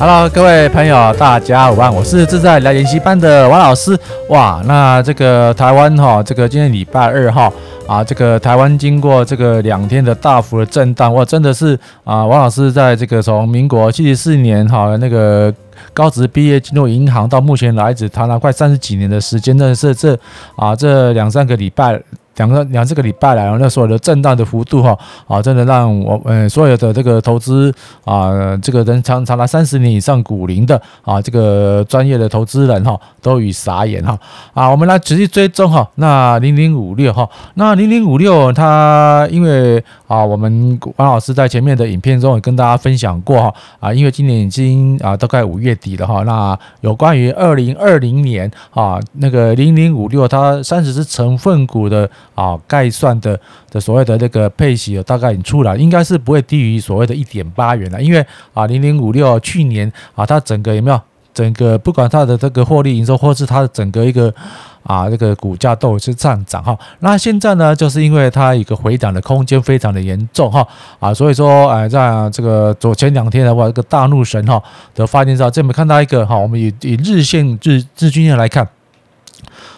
Hello，各位朋友，大家午安，我是自在理财研习班的王老师。哇，那这个台湾哈，这个今天礼拜二哈啊，这个台湾经过这个两天的大幅的震荡，哇，真的是啊，王老师在这个从民国七十四年哈那个高职毕业进入银行，到目前来只谈了快三十几年的时间，真的是这啊这两三个礼拜。两个两这个礼拜来，那所有的震荡的幅度哈啊，真的让我呃所有的这个投资啊，这个人长长达三十年以上股龄的啊，这个专业的投资人哈都已傻眼哈啊，我们来仔细追踪哈，那零零五六哈，那零零五六它因为啊，我们王老师在前面的影片中也跟大家分享过哈啊，因为今年已经啊大概五月底了哈，那有关于二零二零年啊那个零零五六它三十只成分股的。啊，概算的的所谓的这个配息大概已经出来，应该是不会低于所谓的一点八元了，因为啊，零零五六去年啊，它整个有没有整个不管它的这个获利营收，或是它的整个一个啊这个股价都是上涨哈。那现在呢，就是因为它一个回档的空间非常的严重哈啊，所以说哎，在这个昨前两天的话，这个大怒神哈的发电商，这边看到一个哈，我们以以日线日日均线来看。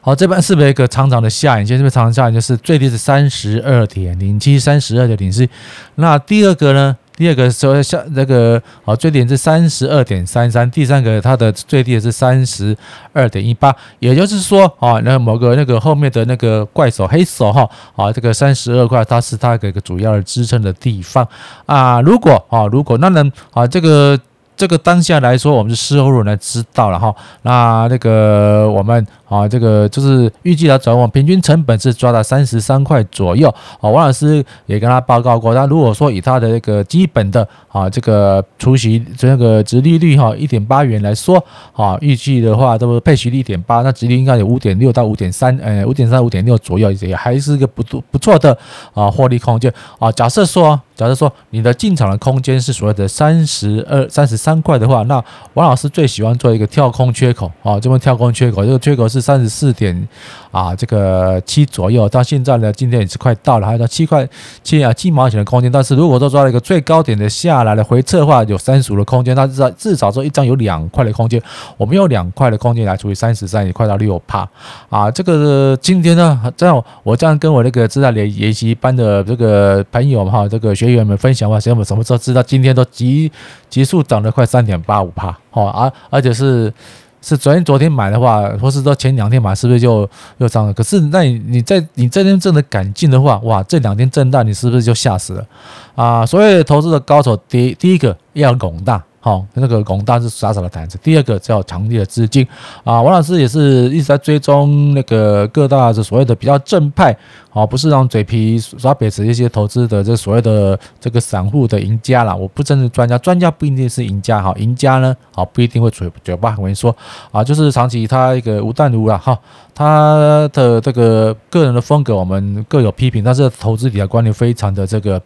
好，这边是不是一个长长的下影线？这边长长下影线是最低是三十二点零七，三十二点零四。那第二个呢？第二个说下那个好，最低是三十二点三三。第三个它的最低也是三十二点一八。也就是说啊，那某个那个后面的那个怪手黑手哈啊，这个三十二块它是它的一个主要的支撑的地方啊。如果啊，如果那能啊这个。这个当下来说，我们是事后人来知道了哈。那那个我们啊，这个就是预计的转往平均成本是抓到三十三块左右。啊，王老师也跟他报告过，他如果说以他的那个基本的啊这个除息这个殖利率哈一点八元来说，啊预计的话都是配息率一点八，那殖利率应该有五点六到五点三，呃五点三五点六左右，也还是一个不不不错的啊获利空间啊。假设说。假如说你的进场的空间是所谓的三十二、三十三块的话，那王老师最喜欢做一个跳空缺口啊，这边跳空缺口，这个缺口是三十四点啊，这个七左右，到现在呢，今天也是快到了，还有到七块七啊七毛钱的空间。但是如果说抓了一个最高点的下来的回撤的话，有三十五的空间，那至少至少说一张有两块的空间，我们用两块的空间来除以三十三，也快到六趴啊。这个今天呢，这样我这样跟我那个自在理财研习班的这个朋友哈，这个学。学员们分享吧，学员们什么时候知道今天都急急速涨了快三点八五趴，好而，而且是是昨天昨天买的话，或是说前两天买，是不是就又涨了？可是那你你在你这边真的敢进的话，哇，这两天震荡，你是不是就吓死了啊？所有投资的高手，第第一个要广大。好，那个龚大是傻傻的胆子。第二个叫强烈的资金啊，王老师也是一直在追踪那个各大这所谓的比较正派，啊，不是让嘴皮耍瘪子一些投资的这所谓的这个散户的赢家啦。我不真是专家，专家不一定是赢家哈，赢家呢，啊不一定会嘴嘴巴很会说啊，就是长期他一个无淡如啦哈，他的这个个人的风格我们各有批评，但是投资理财观念非常的这个。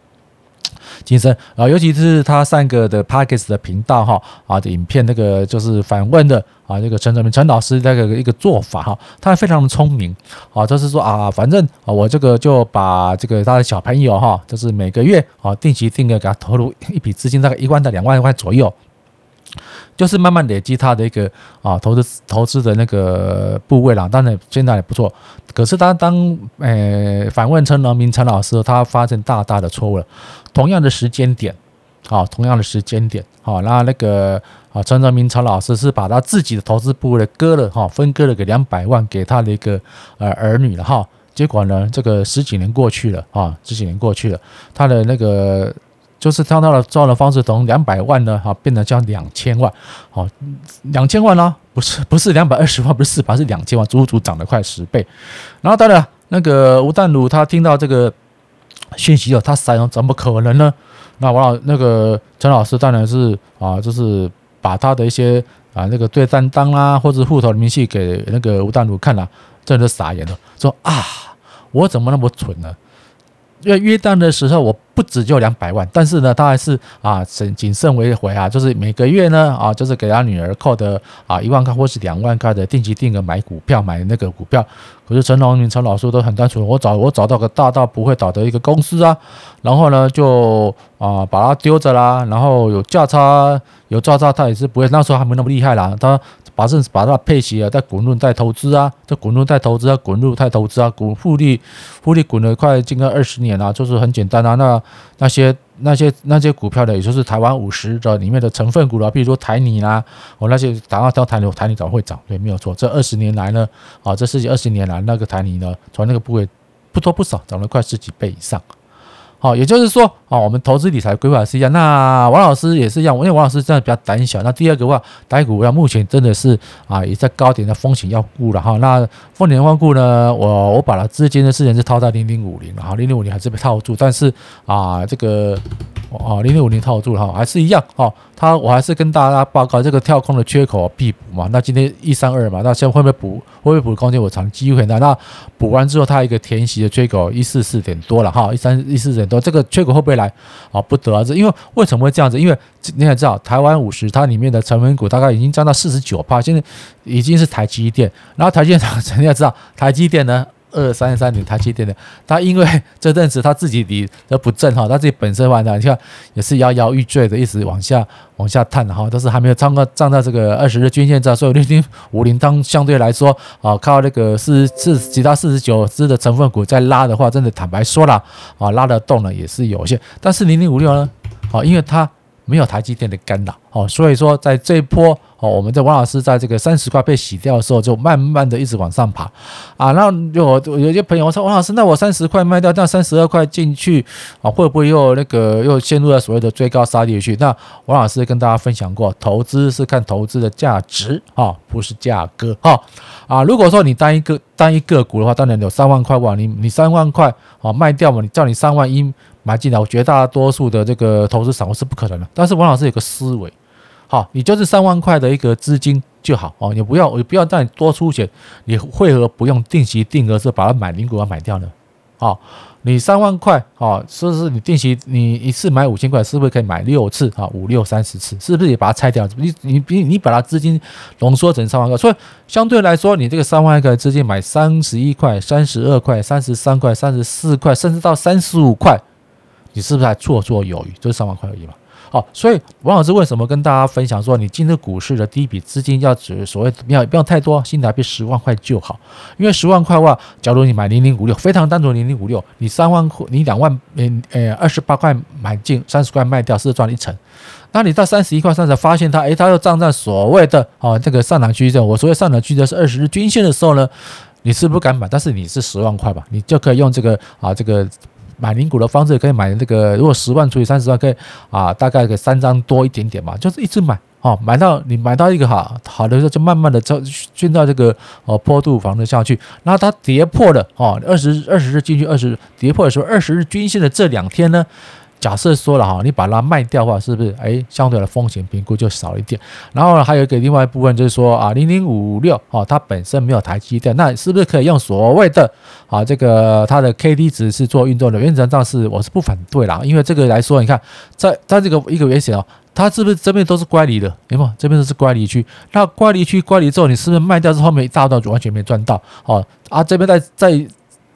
精深啊，尤其是他上个的 Podcast 的频道哈啊的影片，那个就是反问的啊，那个陈哲明陈老师那个一个做法哈，他非常的聪明啊，就是说啊，反正啊我这个就把这个他的小朋友哈，就是每个月啊定期定额给他投入一笔资金，大概一万到两万块左右。就是慢慢累积他的一个啊投资投资的那个部位了，当然现在也不错。可是他当呃反问陈荣明陈老师，他发现大大的错误了。同样的时间点，啊，同样的时间点，好，那那个啊陈泽明陈老师是把他自己的投资部位割了哈，分割了个两百万给他的一个呃儿女了哈。结果呢，这个十几年过去了啊，十几年过去了，他的那个。就是他那的赚的方式，从两百万呢，哈，变成将两千万，好，两千万呢，不是不是两百二十万，不是四百，是两千万，足足涨了快十倍。然后当然，那个吴淡如他听到这个信息了，他想，怎么可能呢？那王老那个陈老师当然是啊，就是把他的一些啊那个对账单啊，或者户头的明细给那个吴淡如看了，真的傻眼了，说啊，我怎么那么蠢呢？因为约旦的时候我。不止就两百万，但是呢，他还是啊谨谨慎为回啊，就是每个月呢啊，就是给他女儿扣的啊一万块或是两万块的定期定额买股票买那个股票。可是陈龙明陈老师都很单纯，我找我找到个大到不会倒的一个公司啊，然后呢就啊把它丢着啦，然后有价差有价差，他也是不会，那时候还没那么厉害啦，他。把这把它配齐了，再滚入再投资啊，再滚入再投资啊，滚入再投资啊，股复利复利滚了快近个二十年了，就是很简单啊。那那些那些那些股票的，也就是台湾五十的里面的成分股了，比如说台泥啦，我那些打到到台泥，台泥早会涨，对，没有错。这二十年来呢，啊，这十几二十年来那个台泥呢，从那个部位不多不少，涨了快十几倍以上。好，也就是说，啊，我们投资理财规划是一样。那王老师也是一样，因为王老师这样比较胆小。那第二个话，台股要目前真的是啊，也在高点的风险要顾了哈。那风险要顾呢，我我把它资金的事情是套在零零五零，然后零零五零还是被套住，但是啊，这个。哦，零零五零套住了哈，还是一样哈。他我还是跟大家报告这个跳空的缺口必补嘛。那今天一三二嘛，那现在会不会补？会不会补空间？我长机会很大。那补完之后，它一个填息的缺口一四四点多了哈，一三一四点多，这个缺口会不会来？啊，不得而知。因为为什么会这样子？因为你也知道，台湾五十它里面的成分股大概已经占到四十九趴，现在已经是台积电。然后台积电，你也知道，台积电呢？二三三零台积电的，他因为这阵子他自己理的不正哈，他自己本身完了，你看也是摇摇欲坠的，一直往下往下探哈，但是还没有站到站到这个二十日均线这，所以零零五零当相对来说啊，靠那个四四其他四十九只的成分股在拉的话，真的坦白说了啊，拉得动了也是有限，但是零零五六呢，啊，因为它没有台积电的干扰哦，所以说在这一波。哦，我们的王老师在这个三十块被洗掉的时候，就慢慢的一直往上爬，啊，那有有些朋友说，王老师，那我三十块卖掉，那三十二块进去，啊，会不会又那个又陷入了所谓的追高杀跌去？那王老师跟大家分享过，投资是看投资的价值啊，不是价格啊，啊，如果说你单一个单一个股的话，当然有三万块哇，你你三万块啊卖掉嘛，你叫你三万一买进来，我绝大多数的这个投资散户是不可能的，但是王老师有个思维。好，你就是三万块的一个资金就好哦，你不要，我不要让你多出钱，你会何不用定期定额是把它买零股要买掉呢？好，你三万块，好，是不是你定期你一次买五千块，是不是可以买六次啊？五六三十次，是不是也把它拆掉？你你你你把它资金浓缩成三万块，所以相对来说，你这个三万块资金买三十一块、三十二块、三十三块、三十四块，甚至到三十五块，你是不是还绰绰有余？就是三万块而已嘛。好，所以王老师为什么跟大家分享说，你进入股市的第一笔资金要指所谓不要不要太多，新台币十万块就好。因为十万块的话，假如你买零零五六，非常单纯零零五六，你三万块，你两万，呃二十八块买进，三十块卖掉，是赚一成。那你到三十一块三十，发现它，诶，它又站在所谓的啊这个上涨区间，我所谓上涨区间是二十日均线的时候呢，你是不敢买，但是你是十万块吧，你就可以用这个啊这个。买零股的方式可以买那个，如果十万除以三十万，可以啊，大概给三张多一点点嘛，就是一直买哦，买到你买到一个好好的时候，就慢慢的就进到这个呃坡度房的下去，然后它跌破了哦二十二十日进去二十跌破的时候，二十日均线的这两天呢。假设说了哈，你把它卖掉的话，是不是哎，相对的风险评估就少一点？然后还有一个另外一部分就是说啊，零零五六哦，它本身没有台积电，那是不是可以用所谓的啊这个它的 K D 值是做运动的？原则上是我是不反对啦，因为这个来说，你看在在这个一个原型哦，它是不是这边都是乖离的？有没有？这边都是乖离区，那乖离区乖离之后，你是不是卖掉之后面一大段就完全没赚到？哦啊，这边在在。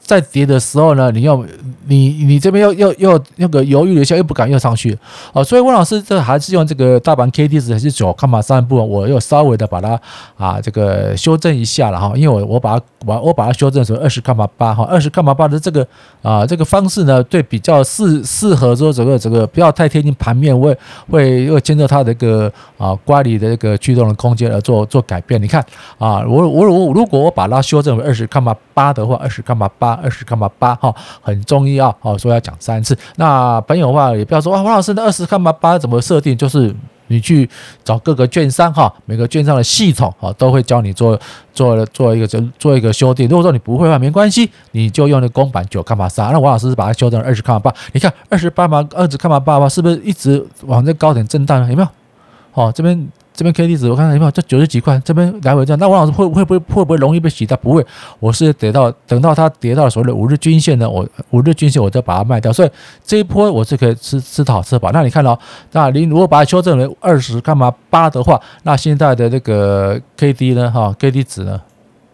在跌的时候呢，你又你你这边又又又那个犹豫了一下，又不敢又上去哦，所以温老师这还是用这个大盘 K D 值还是九看法三部分，我又稍微的把它啊这个修正一下了哈，因为我我把它我我把它修正成二十看法八哈，二十看法八的这个啊这个方式呢，对比较适适合说整个整个不要太贴近盘面，会会又牵着它的一个啊乖离的一个驱动的空间而做做改变。你看啊，我我我如果我把它修正为二十看法八的话，二十看法八。二十看八八哈，很重要哦，所以要讲三次。那朋友的话也不要说啊，王老师，那二十看八八怎么设定？就是你去找各个券商哈，每个券商的系统啊都会教你做做做一个做做一个修订。如果说你不会的话，没关系，你就用那公版九看八三。那王老师是把它修成二十看八八。你看二十八嘛二十看八八八是不是一直往这高点震荡？有没有？哦，这边。这边 K D 值我看看有没有，这九十几块，这边来回这样，那王老师会会不会会不会容易被洗掉？不会，我是得到等到它跌到所谓的五日均线呢，我五日均线我再把它卖掉，所以这一波我是可以吃吃好吃饱。那你看到，那你如果把它修正为二十干嘛八的话，那现在的这个 K D 呢，哈 K D 值呢，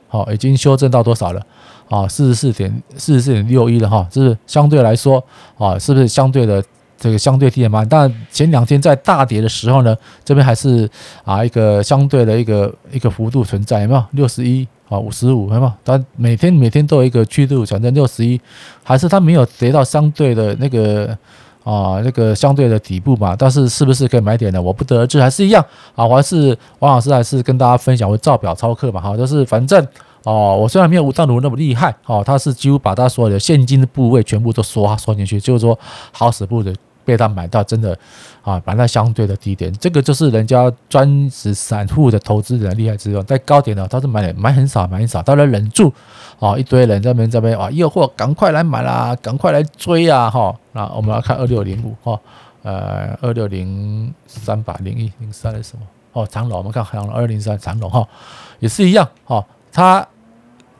好已经修正到多少了？啊，四十四点四十四点六一了哈，这是相对来说啊，是不是相对的？这个相对低点嘛，但前两天在大跌的时候呢，这边还是啊一个相对的一个一个幅度存在，有没有？六十一啊，五十五，有没有？它每天每天都有一个曲度，反正六十一，还是它没有跌到相对的那个啊那个相对的底部嘛？但是是不是可以买点呢？我不得而知，还是一样啊，我还是王老师还是跟大家分享，我照表操课嘛，哈，就是反正哦，我虽然没有吴淡如那么厉害，哦，他是几乎把他所有的现金的部位全部都刷刷进去，就是说好死不死。被他买到真的啊，买到相对的低点，这个就是人家专职散户的投资人厉害之处。在高点呢，他是买买很少，买很少，他能忍住啊，一堆人在那边这边啊，诱惑赶快来买啦，赶快来追啊哈。那我们来看二六零五哈，呃，二六零三百零一零三是什么？哦，长龙，我们看长荣二零三长龙哈，也是一样哈，它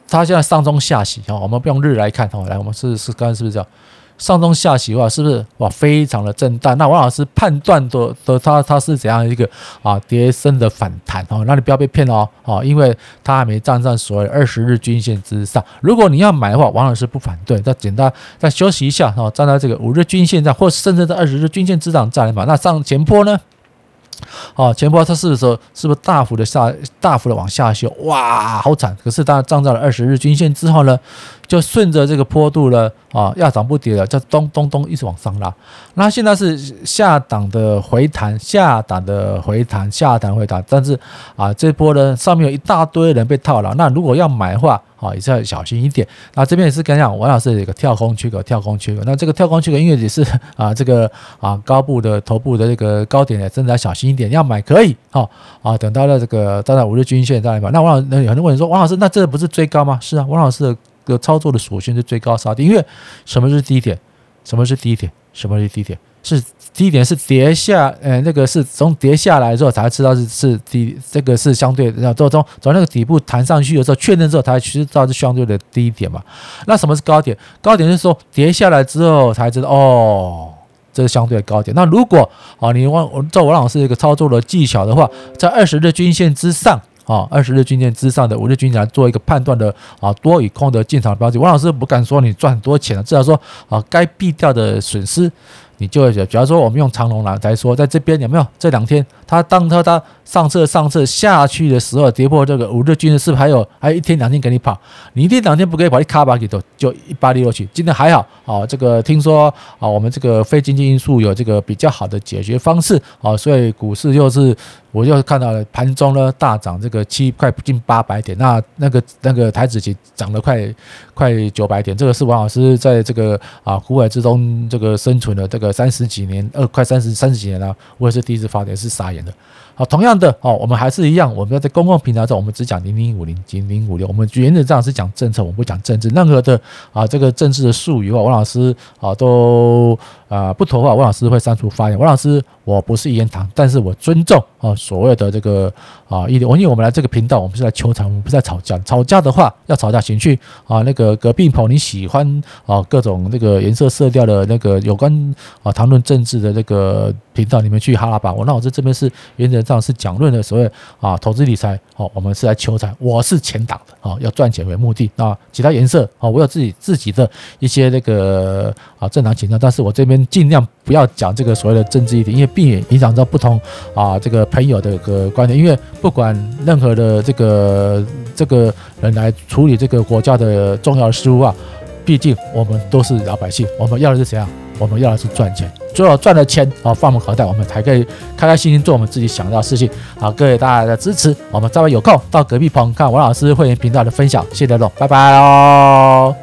它现在上中下洗哈，我们不用日来看哈，来我们是是刚才是不是这样？上中下洗的话，是不是哇？非常的震荡。那王老师判断的的他他是怎样一个啊跌深的反弹哦？那你不要被骗哦哦，因为他还没站上所谓二十日均线之上。如果你要买的话，王老师不反对。那简单再休息一下哦，站在这个五日均线上，或甚至在二十日均线之上再来买。那上前坡呢？哦，前波它是的时候是不是大幅的下大幅的往下修？哇，好惨！可是它站在了二十日均线之后呢，就顺着这个坡度了啊，要涨不跌了，就咚咚咚一直往上拉。那现在是下档的回弹，下档的回弹，下档回弹。但是啊，这波呢上面有一大堆人被套牢。那如果要买的话，啊，也是要小心一点。那这边也是跟讲，王老师有个跳空缺口，跳空缺口。那这个跳空缺口，因为也是啊，这个啊高部的头部的这个高点，也真的要小心一点。要买可以，哈啊，等到了这个站在五日均线再来买。那王老，那有很多人说，王老师，那这不是追高吗？是啊，王老师的。操作的属性是追高杀低，因为什么是低点？什么是低点？什么是低点？是低点是跌下，呃，那个是从跌下来之后才知道是是低，这个是相对，然后从从从那个底部弹上去的时候确认之后才知道是相对的低点嘛。那什么是高点？高点是说跌下来之后才知道哦，这是相对的高点。那如果啊，你问照王老师一个操作的技巧的话，在二十日均线之上。啊，二十日均线之上的五日均线来做一个判断的啊，多与空的进场标记。王老师不敢说你赚很多钱了，至少说啊，该避掉的损失。你就会觉得，假如说我们用长龙来来说，在这边有没有这两天，它当它它上侧上侧下去的时候，跌破这个五日均线，是不是还有还有一天两天给你跑？你一天两天不可以跑，你卡巴给都就一八六去。今天还好啊，这个听说啊，我们这个非经济因素有这个比较好的解决方式啊，所以股市又是我又看到了盘中呢大涨这个七快近八百点，那那个那个台指期涨了快快九百点，这个是王老师在这个啊股海之中这个生存的这个。三十几年，呃，快三十三十几年了，我也是第一次发言是傻眼的。好，同样的，哦，我们还是一样，我们要在公共平台上，我们只讲零零五零、零零五六，我们原则上是讲政策，我们不讲政治，任何的啊，这个政治的术语的话，王老师啊都啊不妥的话，王老师会删除发言。王老师，我不是一言堂，但是我尊重啊所谓的这个啊一点，因为我们来这个频道，我们是来求财，我们不是在吵架。吵架的话，要吵架请去啊那个隔壁棚，你喜欢啊各种那个颜色色调的那个有关啊谈论政治的那个频道里面去哈拉吧。我那我在这边是原则。上是讲论的所谓啊投资理财，好，我们是来求财，我是钱党的啊，要赚钱为目的啊，其他颜色啊，我有自己自己的一些那个啊正常倾向，但是我这边尽量不要讲这个所谓的政治议题，因为避免影响到不同啊这个朋友的一个观点，因为不管任何的这个这个人来处理这个国家的重要的事务啊，毕竟我们都是老百姓，我们要的是怎样？我们要的是赚钱，只有赚了钱啊，放我们口袋，我们才可以开开心心做我们自己想要的事情。好，各位大家的支持，我们再会有空到隔壁棚看王老师会员频道的分享，谢谢大家，拜拜喽。